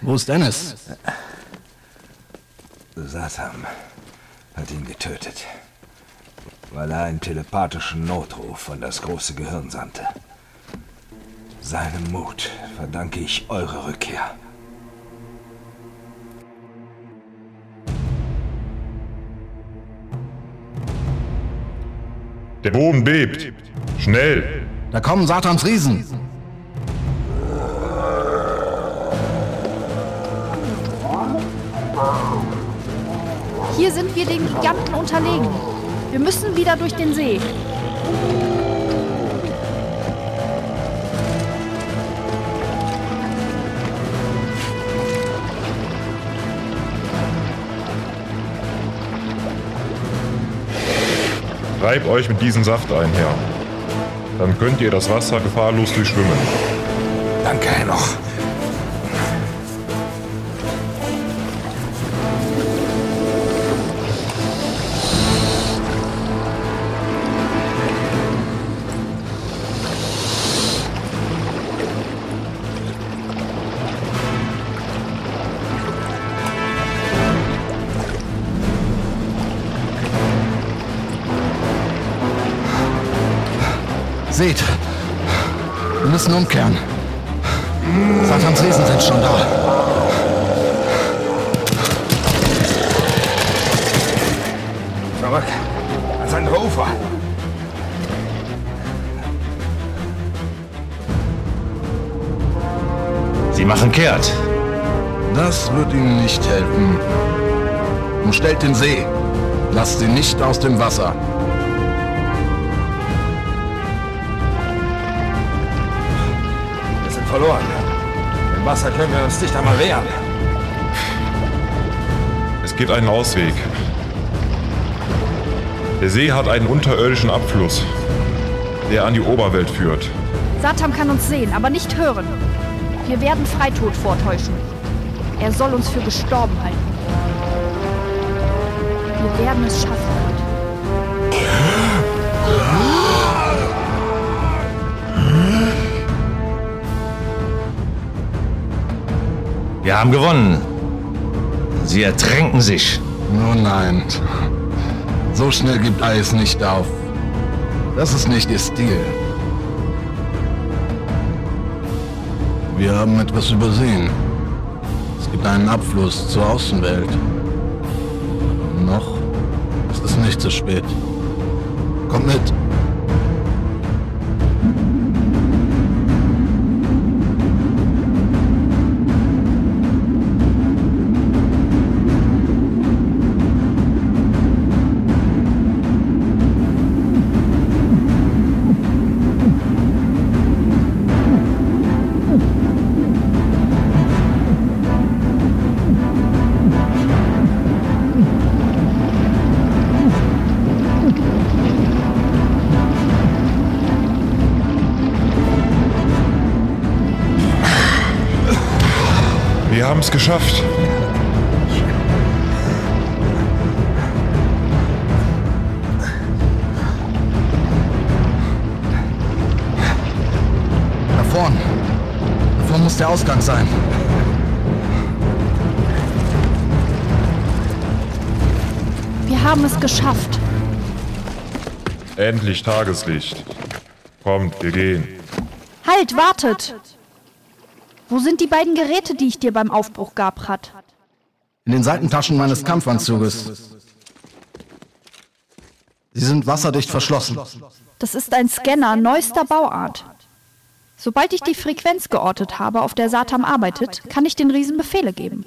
Wo ist Dennis? Satam hat ihn getötet, weil er einen telepathischen Notruf an das große Gehirn sandte. Seinem Mut verdanke ich eure Rückkehr. Der Boden bebt. Schnell! Da kommen Satans Riesen. Hier sind wir den Giganten unterlegen. Wir müssen wieder durch den See. Reibt euch mit diesem Saft ein, Herr. Dann könnt ihr das Wasser gefahrlos durchschwimmen. Danke, Henoch. Seht, wir müssen umkehren. Satans Riesen sind schon da. Zurück an sein Ufer. Sie machen kehrt. Das wird ihnen nicht helfen. Umstellt den See. Lasst sie nicht aus dem Wasser. Verloren. Im Wasser können wir uns nicht einmal wehren. Es gibt einen Ausweg. Der See hat einen unterirdischen Abfluss, der an die Oberwelt führt. Satam kann uns sehen, aber nicht hören. Wir werden Freitod vortäuschen. Er soll uns für gestorben halten. Wir werden es schaffen. Wir haben gewonnen. Sie ertränken sich. Oh nein. So schnell gibt Eis nicht auf. Das ist nicht ihr Stil. Wir haben etwas übersehen. Es gibt einen Abfluss zur Außenwelt. Noch ist es nicht zu spät. Kommt mit. Wir haben es geschafft. Da vorn. Da vorn muss der Ausgang sein. Wir haben es geschafft. Endlich Tageslicht. Kommt, wir gehen. Halt, wartet! Wo sind die beiden Geräte, die ich dir beim Aufbruch gab, Prat? In den Seitentaschen meines Kampfanzuges. Sie sind wasserdicht verschlossen. Das ist ein Scanner neuester Bauart. Sobald ich die Frequenz geortet habe, auf der Satam arbeitet, kann ich den Riesen Befehle geben.